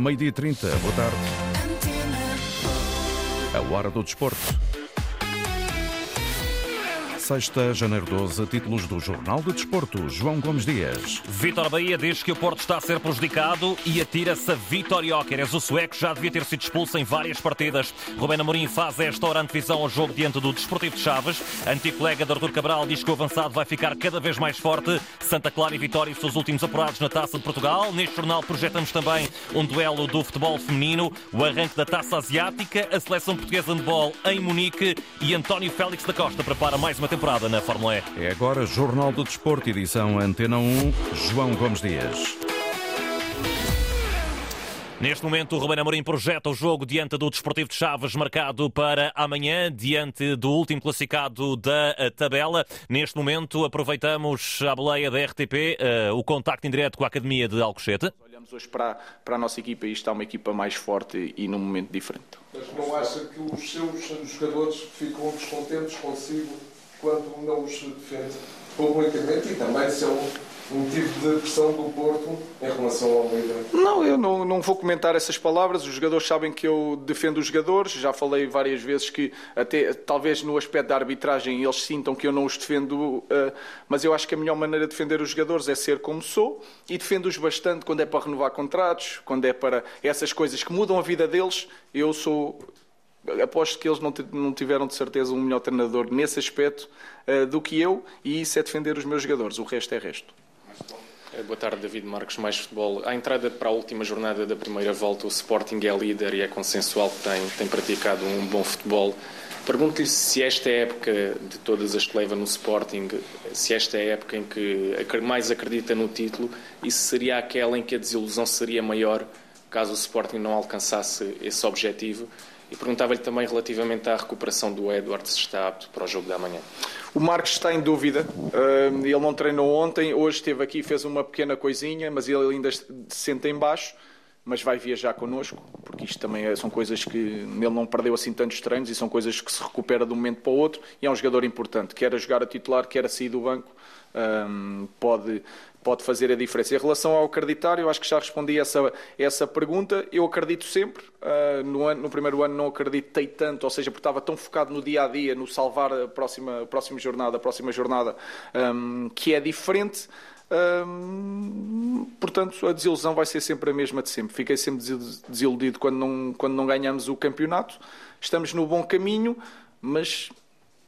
Meio-dia 30, boa tarde. A hora do desporto. Sexta, janeiro 12, títulos do Jornal de Desporto. João Gomes Dias. Vitor Bahia diz que o Porto está a ser prejudicado e atira-se a Vitor. O sueco já devia ter sido expulso em várias partidas. Rubén Amorim faz esta hora antevisão ao jogo diante do Desportivo de Chaves. Antigo colega de Artur Cabral diz que o avançado vai ficar cada vez mais forte. Santa Clara e Vitória, seus últimos apurados na Taça de Portugal. Neste jornal projetamos também um duelo do futebol feminino, o arranque da Taça Asiática, a seleção portuguesa de bola em Munique e António Félix da Costa prepara mais uma temporada na Fórmula E. É agora Jornal do Desporto, edição Antena 1, João Gomes Dias. Neste momento, o Ruben Amorim projeta o jogo diante do Desportivo de Chaves, marcado para amanhã, diante do último classificado da eh, tabela. Neste momento, aproveitamos a boleia da RTP, uh, o contacto indireto com a Academia de Alcochete. Olhamos hoje para, para a nossa equipa e está uma equipa mais forte e num momento diferente. Mas não acha que os seus jogadores ficam descontentes consigo quando não os defende publicamente e também se é um motivo de pressão do Porto em relação ao líder? Não, eu não, não vou comentar essas palavras. Os jogadores sabem que eu defendo os jogadores. Já falei várias vezes que, até talvez no aspecto da arbitragem, eles sintam que eu não os defendo, uh, mas eu acho que a melhor maneira de defender os jogadores é ser como sou e defendo-os bastante quando é para renovar contratos, quando é para essas coisas que mudam a vida deles. Eu sou aposto que eles não tiveram de certeza um melhor treinador nesse aspecto uh, do que eu, e isso é defender os meus jogadores, o resto é resto. Eh, boa tarde, David Marques, mais futebol. À entrada para a última jornada da primeira volta, o Sporting é líder e é consensual que tem, tem praticado um bom futebol. Pergunto-lhe se esta é época de todas as que leva no Sporting, se esta é a época em que mais acredita no título e se seria aquela em que a desilusão seria maior caso o Sporting não alcançasse esse objetivo e perguntava-lhe também relativamente à recuperação do Edward, se está apto para o jogo da manhã. O Marcos está em dúvida. Ele não treinou ontem, hoje esteve aqui, fez uma pequena coisinha, mas ele ainda se senta em baixo. Mas vai viajar connosco, porque isto também é, são coisas que ele não perdeu assim tantos treinos e são coisas que se recupera de um momento para o outro. E é um jogador importante, quer a jogar a titular, quer a sair do banco, pode pode fazer a diferença. Em relação ao acreditar, eu acho que já respondi essa, essa pergunta. Eu acredito sempre. Uh, no, ano, no, primeiro ano não acreditei tanto, ou seja, porque estava tão focado no dia a dia, no salvar a próxima, a próxima jornada, a próxima jornada, um, que é diferente. Um, portanto, a desilusão vai ser sempre a mesma de sempre. Fiquei sempre desiludido quando não, quando não ganhamos o campeonato. Estamos no bom caminho, mas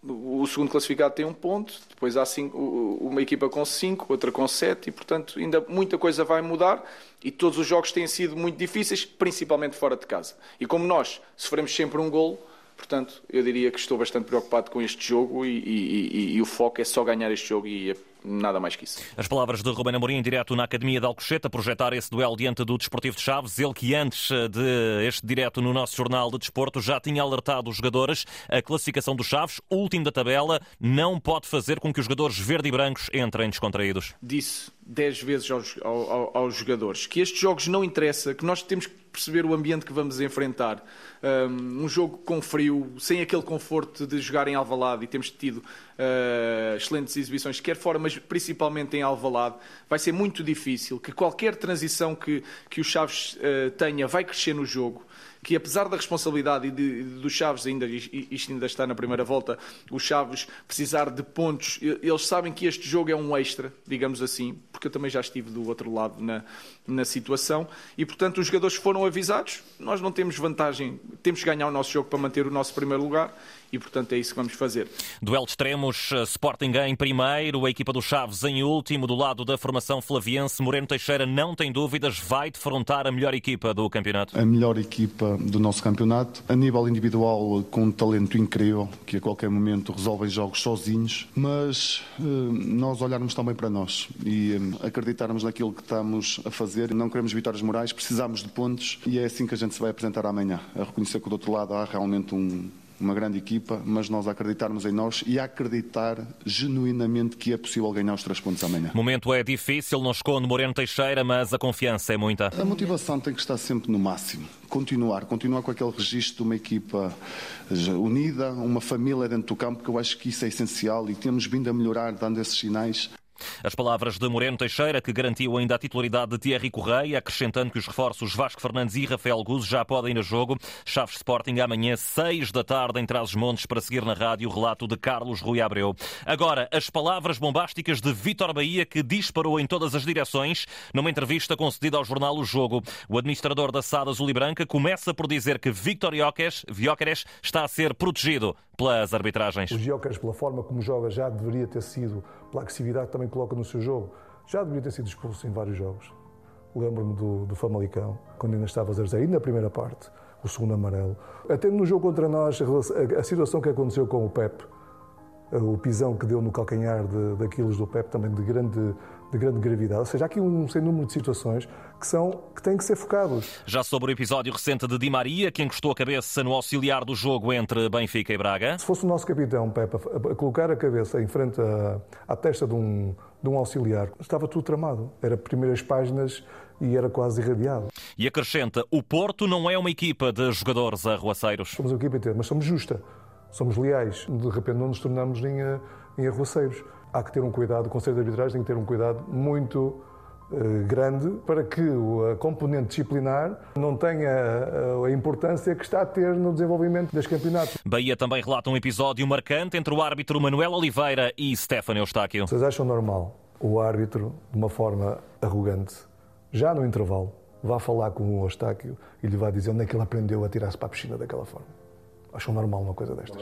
o segundo classificado tem um ponto, depois há cinco, uma equipa com cinco, outra com sete, e portanto ainda muita coisa vai mudar e todos os jogos têm sido muito difíceis, principalmente fora de casa. E como nós sofremos sempre um golo, portanto eu diria que estou bastante preocupado com este jogo e, e, e, e o foco é só ganhar este jogo e nada mais que isso. As palavras de Ruben Amorim, direto na Academia de Alcochete, a projetar esse duelo diante do Desportivo de Chaves. Ele que antes de este direto no nosso Jornal de Desporto já tinha alertado os jogadores. A classificação dos Chaves, último da tabela, não pode fazer com que os jogadores verde e brancos entrem descontraídos. Disse dez vezes aos, aos, aos jogadores que estes jogos não interessa, que nós temos que perceber o ambiente que vamos enfrentar. Um, jogo com frio, sem aquele conforto de jogar em Alvalade e temos tido uh, excelentes exibições, quer fora, mas principalmente em Alvalade, vai ser muito difícil que qualquer transição que, que o Chaves uh, tenha vai crescer no jogo que apesar da responsabilidade e de, dos Chaves, ainda, isto ainda está na primeira volta, os Chaves precisar de pontos, eles sabem que este jogo é um extra, digamos assim, porque eu também já estive do outro lado na, na situação, e portanto os jogadores foram avisados, nós não temos vantagem, temos que ganhar o nosso jogo para manter o nosso primeiro lugar, e portanto é isso que vamos fazer. Duelo de extremos, eh, Sporting em primeiro, a equipa do Chaves em último, do lado da formação flaviense, Moreno Teixeira não tem dúvidas, vai defrontar a melhor equipa do campeonato. A melhor equipa do nosso campeonato, a nível individual com um talento incrível, que a qualquer momento resolvem jogos sozinhos, mas eh, nós olharmos também para nós e eh, acreditarmos naquilo que estamos a fazer, não queremos vitórias morais, precisamos de pontos e é assim que a gente se vai apresentar amanhã, a reconhecer que do outro lado há realmente um uma grande equipa, mas nós acreditarmos em nós e acreditar genuinamente que é possível ganhar os três pontos amanhã. O momento é difícil, não esconde Moreno Teixeira, mas a confiança é muita. A motivação tem que estar sempre no máximo. Continuar, continuar com aquele registro de uma equipa unida, uma família dentro do campo, que eu acho que isso é essencial e temos vindo a melhorar dando esses sinais. As palavras de Moreno Teixeira, que garantiu ainda a titularidade de Thierry Correia, acrescentando que os reforços Vasco Fernandes e Rafael Guzzo já podem ir a jogo. Chaves Sporting amanhã, 6 da tarde, em Trás-os-Montes, para seguir na rádio o relato de Carlos Rui Abreu. Agora, as palavras bombásticas de Vítor Bahia, que disparou em todas as direções numa entrevista concedida ao jornal O Jogo. O administrador da SAD Azul e Branca começa por dizer que Victor Jóqueres está a ser protegido pelas arbitragens. O Jóqueres, pela forma como joga, já deveria ter sido, pela agressividade que também coloca no seu jogo, já deveria ter sido expulso em vários jogos. Lembro-me do, do Famalicão, quando ainda estava a 0 e na primeira parte, o segundo amarelo. Até no jogo contra nós, a, a situação que aconteceu com o Pep, o pisão que deu no calcanhar de, daqueles do Pep também de grande, de grande gravidade. Ou seja, há aqui um sem número de situações que, são, que têm que ser focados. Já sobre o episódio recente de Di Maria, que encostou a cabeça no auxiliar do jogo entre Benfica e Braga. Se fosse o nosso capitão, Pep, a, colocar a cabeça em frente à, à testa de um, de um auxiliar, estava tudo tramado. Era primeiras páginas e era quase irradiado. E acrescenta, o Porto não é uma equipa de jogadores arruaceiros. Somos uma equipa inteira, mas somos justa somos leais, de repente não nos tornamos em, eh, em arruaceiros. Há que ter um cuidado, o Conselho de Arbitragem tem que ter um cuidado muito uh, grande para que a componente disciplinar não tenha a, eh, a importância que está a ter no desenvolvimento deste campeonato. Bahia também relata um episódio marcante entre o árbitro Manuel Oliveira e Stefano Eustáquio. Vocês acham normal o árbitro, de uma forma arrogante, já no intervalo, vá falar com o Eustáquio e lhe vá dizer onde é que ele aprendeu a tirar-se para a piscina daquela forma? Acham normal uma coisa destas?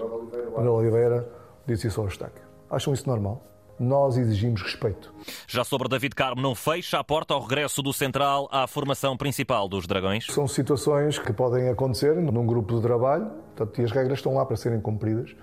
Manuel Oliveira disse isso ao Eustáquio. Acham isso normal? Nós exigimos respeito. Já sobre David Carmo, não fecha a porta ao regresso do Central à formação principal dos Dragões? São situações que podem acontecer num grupo de trabalho portanto, e as regras estão lá para serem cumpridas.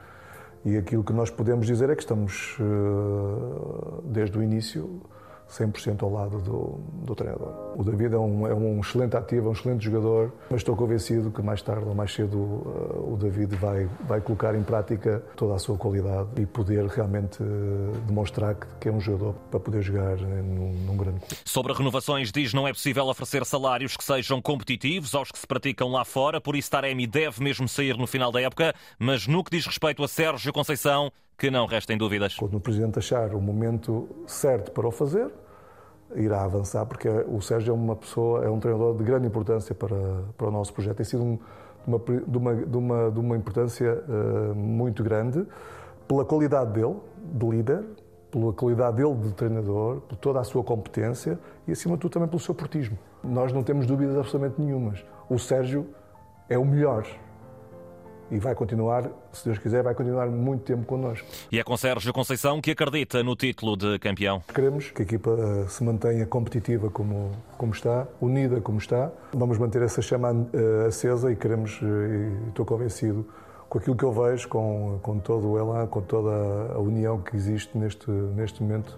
E aquilo que nós podemos dizer é que estamos, eh, desde o início, 100% ao lado do, do, treinador. O David é um, é um, excelente ativo, é um excelente jogador, mas estou convencido que mais tarde ou mais cedo uh, o David vai, vai colocar em prática toda a sua qualidade e poder realmente uh, demonstrar que, que, é um jogador para poder jogar num, num grande clube. Sobre renovações, diz não é possível oferecer salários que sejam competitivos aos que se praticam lá fora, por isso Taremi deve mesmo sair no final da época, mas no que diz respeito a Sérgio Conceição, que não restem dúvidas. Quando o Presidente achar o momento certo para o fazer, irá avançar, porque o Sérgio é uma pessoa, é um treinador de grande importância para, para o nosso projeto. Tem sido um, de, uma, de, uma, de, uma, de uma importância uh, muito grande pela qualidade dele, de líder, pela qualidade dele de treinador, por toda a sua competência e, acima de tudo, também pelo seu portismo. Nós não temos dúvidas absolutamente nenhumas. O Sérgio é o melhor e vai continuar, se Deus quiser, vai continuar muito tempo connosco. E é com Sérgio Conceição que acredita no título de campeão. Queremos que a equipa eh, se mantenha competitiva como, como está, unida como está. Vamos manter essa chama uh, acesa e queremos, uh, e estou convencido, com aquilo que eu vejo, com, com todo o elan, com toda a união que existe neste, neste momento,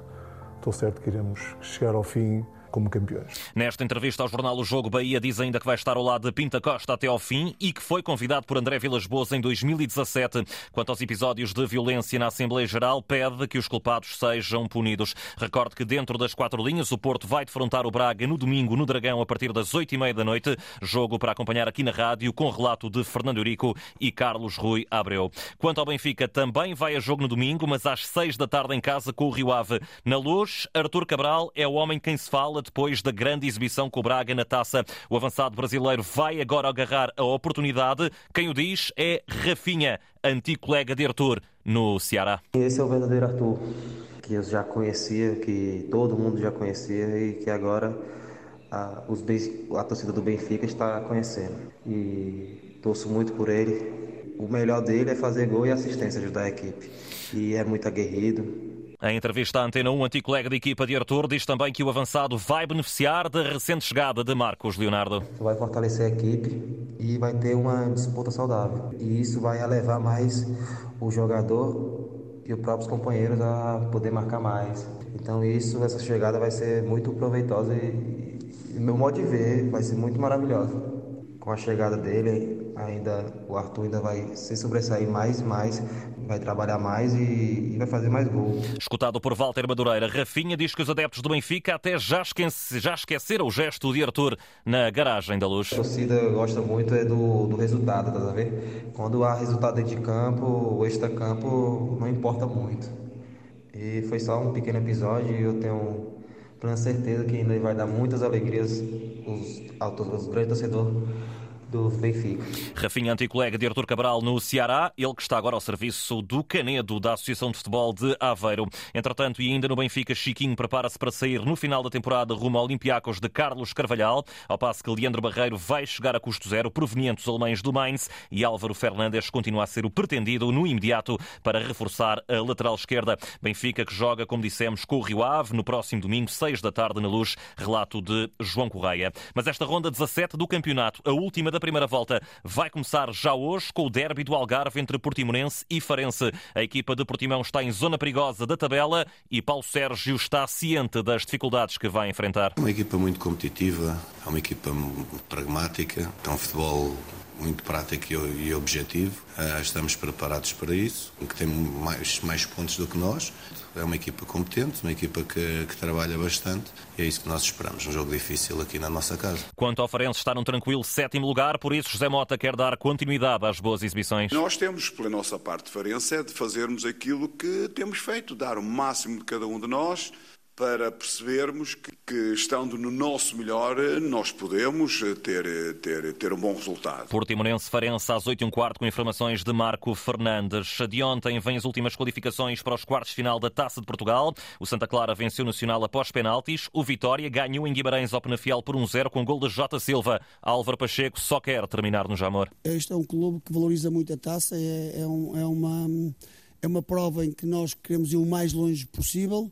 estou certo que iremos chegar ao fim como campeões. Nesta entrevista ao jornal O Jogo, Bahia diz ainda que vai estar ao lado de Pinta Costa até ao fim e que foi convidado por André Vilas Boas em 2017. Quanto aos episódios de violência na Assembleia Geral, pede que os culpados sejam punidos. Recorde que dentro das quatro linhas o Porto vai defrontar o Braga no domingo no Dragão a partir das oito e meia da noite. Jogo para acompanhar aqui na rádio com relato de Fernando Eurico e Carlos Rui Abreu. Quanto ao Benfica, também vai a jogo no domingo, mas às seis da tarde em casa com o Rio Ave. Na luz, Artur Cabral é o homem quem se fala depois da grande exibição com o Braga na taça. O avançado brasileiro vai agora agarrar a oportunidade. Quem o diz é Rafinha, antigo colega de Arthur no Ceará. Esse é o verdadeiro Arthur, que eu já conhecia, que todo mundo já conhecia e que agora a, os, a torcida do Benfica está conhecendo. E torço muito por ele. O melhor dele é fazer gol e assistência, ajudar a equipe. E é muito aguerrido, em entrevista à Antena 1, antigo colega de equipa de Arthur diz também que o avançado vai beneficiar da recente chegada de Marcos Leonardo. Vai fortalecer a equipe e vai ter uma disputa saudável. E isso vai elevar mais o jogador e os próprios companheiros a poder marcar mais. Então isso, essa chegada vai ser muito proveitosa e, e meu modo de ver, vai ser muito maravilhosa. Com a chegada dele, ainda o Arthur ainda vai se sobressair mais e mais, vai trabalhar mais e, e, vai fazer mais gols. Escutado por Walter Madureira, Rafinha diz que os adeptos do Benfica até já, esquece, já esqueceram o gesto de Arthur na garagem da luz. A torcida gosta muito é do, do resultado, tá a ver? Quando há resultado dentro de campo, o extra-campo não importa muito. E foi só um pequeno episódio e eu tenho plena certeza que ainda vai dar muitas alegrias aos, aos grandes torcedores do Benfica. Rafinha, anticolega de Artur Cabral no Ceará, ele que está agora ao serviço do Canedo, da Associação de Futebol de Aveiro. Entretanto, e ainda no Benfica, Chiquinho prepara-se para sair no final da temporada rumo ao Olympiacos de Carlos Carvalhal, ao passo que Leandro Barreiro vai chegar a custo zero, proveniente dos alemães do Mainz, e Álvaro Fernandes continua a ser o pretendido no imediato para reforçar a lateral esquerda. Benfica que joga, como dissemos, com o Rio Ave no próximo domingo, 6 da tarde na luz, relato de João Correia. Mas esta ronda 17 do campeonato, a última da primeira volta vai começar já hoje com o derby do Algarve entre Portimonense e Farense. A equipa de Portimão está em zona perigosa da tabela e Paulo Sérgio está ciente das dificuldades que vai enfrentar. É uma equipa muito competitiva, é uma equipa pragmática, é um futebol muito prático e objetivo. Ah, estamos preparados para isso, que tem mais, mais pontos do que nós. É uma equipa competente, uma equipa que, que, trabalha bastante e é isso que nós esperamos. Um jogo difícil aqui na nossa casa. Quanto ao Farense, está num tranquilo sétimo lugar, por isso José Mota quer dar continuidade às boas exibições. Nós temos, pela nossa parte, Farense, é de fazermos aquilo que temos feito, dar o máximo de cada um de nós para percebermos que, que, estando no nosso melhor, nós podemos ter, ter, ter um bom resultado. Portimonense Farense às 8 h quarto com informações de Marco Fernandes. De ontem vêm as últimas qualificações para os quartos de final da Taça de Portugal. O Santa Clara venceu o Nacional após penaltis. O Vitória ganhou em Guimarães ao Penafiel por 1-0 com gol de J. Silva. Álvaro Pacheco só quer terminar no Jamor. Este é um clube que valoriza muito a taça. É, é, um, é uma, é uma prova em que nós queremos ir o mais longe possível.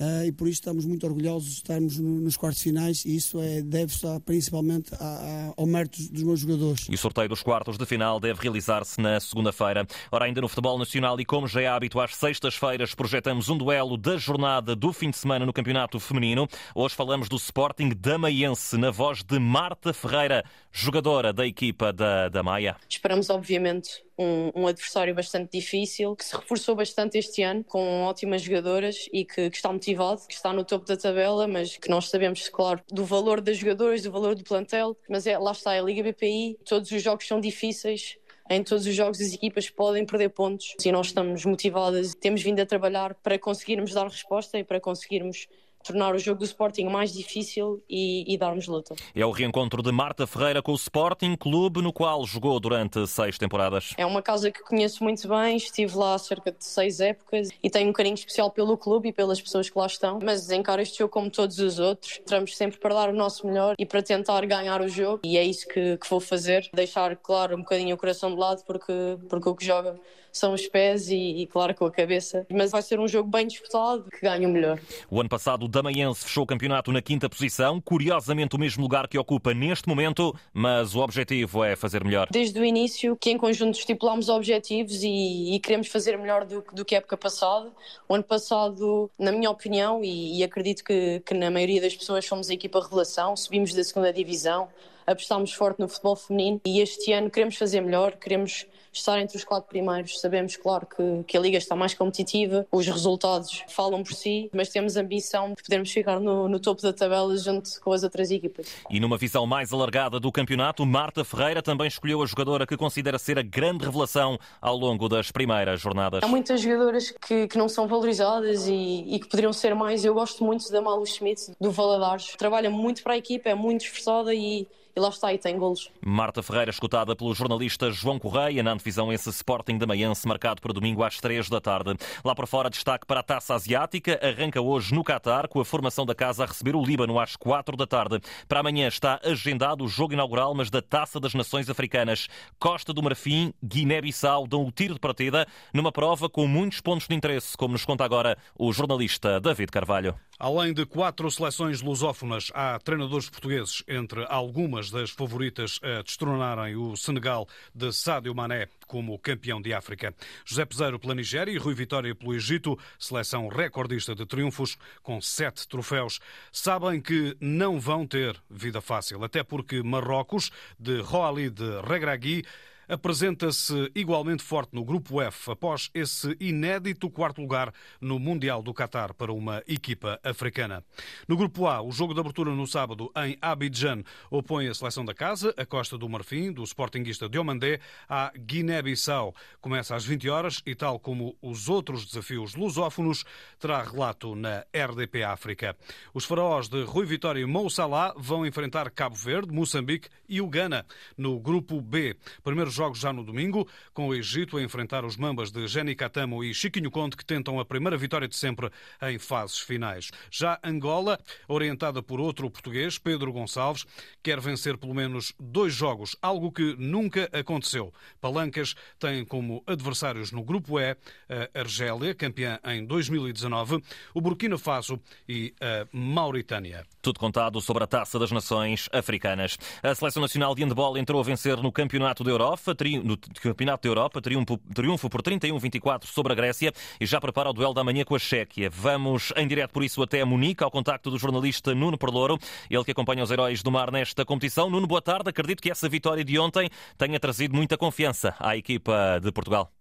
Uh, e por isso estamos muito orgulhosos de estarmos no, nos quartos finais e isso é, deve-se principalmente a, a, ao mérito dos meus jogadores. E o sorteio dos quartos de final deve realizar-se na segunda-feira. Ora, ainda no futebol nacional e como já é hábito às sextas-feiras, projetamos um duelo da jornada do fim de semana no Campeonato Feminino. Hoje falamos do Sporting da Maiense, na voz de Marta Ferreira, jogadora da equipa da, da Maia. Esperamos, obviamente, um, um, adversário bastante difícil, que se reforçou bastante este ano, com ótimas jogadoras e que, que, está motivado, que está no topo da tabela, mas que nós sabemos, claro, do valor das jogadoras, do valor do plantel, mas é, lá está, é a Liga BPI, todos os jogos são difíceis, em todos os jogos as equipas podem perder pontos e nós estamos motivadas, temos vindo a trabalhar para conseguirmos dar resposta e para conseguirmos tornar o jogo do Sporting mais difícil e, e, darmos luta. É o reencontro de Marta Ferreira com o Sporting, clube no qual jogou durante seis temporadas. É uma casa que conheço muito bem, estive lá há cerca de seis épocas e tenho um carinho especial pelo clube e pelas pessoas que lá estão, mas encaro este jogo como todos os outros. Entramos sempre para dar o nosso melhor e para tentar ganhar o jogo e é isso que, que vou fazer, deixar claro um bocadinho o coração de lado porque, porque o que joga são os pés e, e, claro, com a cabeça. Mas vai ser um jogo bem disputado, que ganha o melhor. O ano passado, o Damaense fechou o campeonato na quinta posição, curiosamente o mesmo lugar que ocupa neste momento, mas o objetivo é fazer melhor. Desde o início, que em conjunto estipulámos objetivos e, e queremos fazer melhor do, do, que a época passada. O ano passado, na minha opinião, e, e acredito que, que na maioria das pessoas fomos a equipa revelação, subimos da segunda divisão, apostámos forte no futebol feminino e este ano queremos fazer melhor, queremos estar entre os quatro primeiros. Sabemos, claro, que, que a Liga está mais competitiva, os resultados falam por si, mas temos a ambição de podermos ficar no, no topo da tabela junto com as outras equipas. E numa visão mais alargada do campeonato, Marta Ferreira também escolheu a jogadora que considera ser a grande revelação ao longo das primeiras jornadas. Há muitas jogadoras que, que não são valorizadas e, e, que poderiam ser mais. Eu gosto muito da Malu Schmidt, do Valadares. Trabalha muito para a equipa, é muito esforçada e lá está, e tem golos. Marta Ferreira, escutada pelo jornalista João Correia, na antevisão esse Sporting da Maiense, marcado para domingo às 3 da tarde. Lá para fora, destaque para a Taça Asiática, arranca hoje no Qatar, com a formação da casa a receber o Líbano às 4 da tarde. Para amanhã está agendado o jogo inaugural, mas da Taça das Nações Africanas. Costa do Marfim, Guiné-Bissau dão o tiro de partida numa prova com muitos pontos de interesse, como nos conta agora o jornalista David Carvalho. Além de quatro seleções lusófonas, há treinadores portugueses entre algumas das favoritas a destronarem o Senegal de Sadio Mané como campeão de África. José Peseiro pela Nigéria e Rui Vitória pelo Egito, seleção recordista de triunfos com sete troféus, sabem que não vão ter vida fácil, até porque Marrocos, de Roali de Regragui, apresenta-se igualmente forte no grupo F após esse inédito quarto lugar no Mundial do Qatar para uma equipa africana. No grupo A, o jogo de abertura no sábado em Abidjan opõe a seleção da casa, a Costa do Marfim, do Sportingista Diomandé, à Guiné-Bissau. Começa às 20 horas e, tal como os outros desafios lusófonos, terá relato na RDP África. Os faraós de Rui Vitória e Mou Salah vão enfrentar Cabo Verde, Moçambique e o Ghana no grupo B. Primeiros jogos já no domingo, com o Egito a enfrentar os mambas de Jenny Catamo e Chiquinho Conte, que tentam a primeira vitória de sempre em fases finais. Já Angola, orientada por outro português, Pedro Gonçalves, quer vencer pelo menos dois jogos, algo que nunca aconteceu. Palancas tem como adversários no grupo E a Argélia, campeã em 2019, o Burkina Faso e a Mauritânia. Tudo contado sobre a Taça das Nações Africanas. A Seleção Nacional de Handball entrou a vencer no Campeonato da Europa, no Campeonato da Europa, triunfo por 31-24 sobre a Grécia e já prepara o duelo da manhã com a Chequia. Vamos em direto por isso até Munique, ao contacto do jornalista Nuno Perlouro, ele que acompanha os heróis do mar nesta competição. Nuno, boa tarde. Acredito que essa vitória de ontem tenha trazido muita confiança à equipa de Portugal.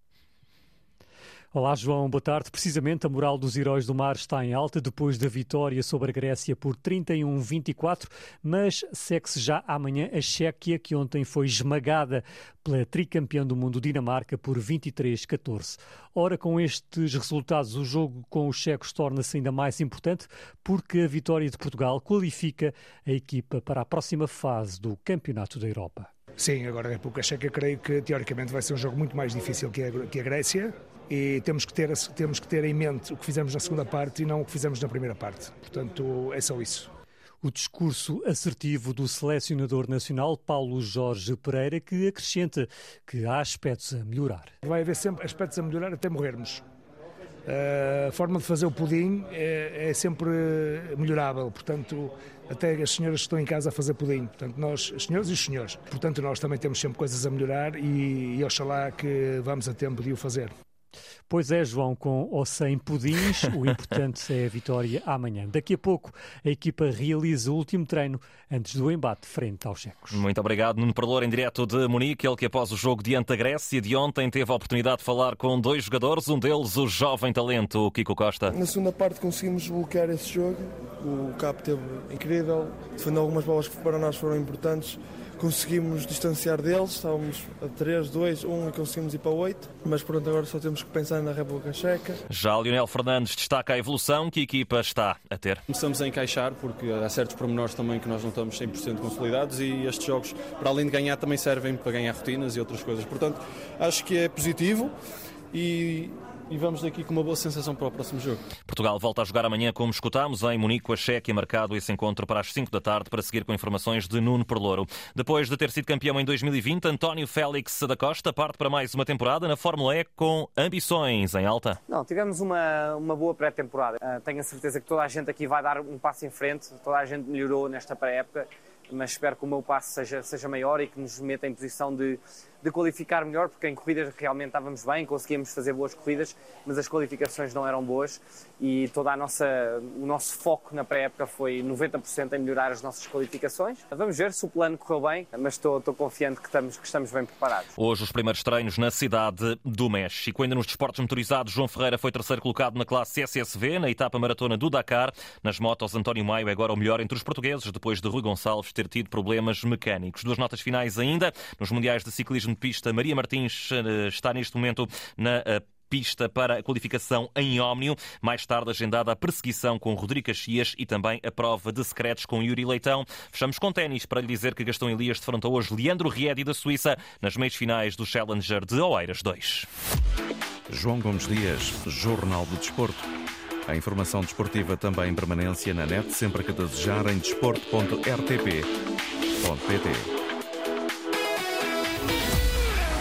Olá, João, boa tarde. Precisamente a moral dos heróis do mar está em alta depois da vitória sobre a Grécia por 31-24, mas segue-se já amanhã a Chequia, que ontem foi esmagada pela tricampeã do mundo Dinamarca por 23-14. Ora, com estes resultados, o jogo com os checos torna-se ainda mais importante porque a vitória de Portugal qualifica a equipa para a próxima fase do Campeonato da Europa. Sim, agora a República Checa creio que teoricamente vai ser um jogo muito mais difícil que a, que a Grécia e temos que, ter, temos que ter em mente o que fizemos na segunda parte e não o que fizemos na primeira parte. Portanto, é só isso. O discurso assertivo do selecionador nacional Paulo Jorge Pereira, que acrescenta que há aspectos a melhorar. Vai haver sempre aspectos a melhorar até morrermos. A forma de fazer o pudim é, é sempre melhorável, portanto, até as senhoras que estão em casa a fazer pudim. Portanto, nós, as senhoras e os senhores. Portanto, nós também temos sempre coisas a melhorar e, e oxalá que vamos a tempo de o fazer. Pois é, João, com ou sem pudins, o importante é a vitória amanhã. Daqui a pouco, a equipa realiza o último treino antes do embate frente aos checos. Muito obrigado, Nuno Perlour, em direto de Munique, ele que após o jogo diante da Grécia de ontem teve a oportunidade de falar com dois jogadores, um deles o jovem talento Kiko Costa. Na segunda parte conseguimos bloquear esse jogo, o Cap teve incrível, defendeu algumas bolas que para nós foram importantes conseguimos distanciar deles, estávamos a 3, 2, 1 e conseguimos ir para 8, mas pronto, agora só temos que pensar na República Checa. Já Lionel Fernandes destaca a evolução que a equipa está a ter. Começamos a encaixar, porque há certos pormenores também que nós não estamos 100% consolidados e estes jogos, para além de ganhar, também servem para ganhar rotinas e outras coisas. Portanto, acho que é positivo e e vamos daqui com uma boa sensação para o próximo jogo. Portugal volta a jogar amanhã, como escutámos, em Munique, a Chequia, marcado esse encontro para as 5 da tarde, para seguir com informações de Nuno Perlouro. Depois de ter sido campeão em 2020, António Félix da Costa parte para mais uma temporada na Fórmula E com ambições em alta. Não, tivemos uma, uma boa pré-temporada. Uh, tenho a certeza que toda a gente aqui vai dar um passo em frente, toda a gente melhorou nesta pré-época, mas espero que o meu passo seja, seja maior e que nos meta em posição de de qualificar melhor, porque em corridas realmente estávamos bem, conseguíamos fazer boas corridas, mas as qualificações não eram boas e toda a nossa, o nosso foco na pré-época foi 90% em melhorar as nossas qualificações. Vamos ver se o plano correu bem, mas estou, estou confiante que estamos, que estamos bem preparados. Hoje os primeiros treinos na cidade do México. Ainda nos desportos motorizados, João Ferreira foi terceiro colocado na classe SSV, na etapa maratona do Dakar. Nas motos, António Maio é agora o melhor entre os portugueses, depois de Rui Gonçalves ter tido problemas mecânicos. Duas notas finais ainda, nos Mundiais de Ciclismo de pista. Maria Martins eh, está neste momento na eh, pista para a qualificação em Ómnio. Mais tarde, agendada a perseguição com Rodrigo Caxias e também a prova de secretos com Yuri Leitão. Fechamos com ténis para lhe dizer que Gastão Elias defrontou hoje Leandro Riedi da Suíça nas meias finais do Challenger de Oeiras 2. João Gomes Dias, Jornal do Desporto. A informação desportiva também em permanência na net, sempre que desejar em desporto.rtp.pt.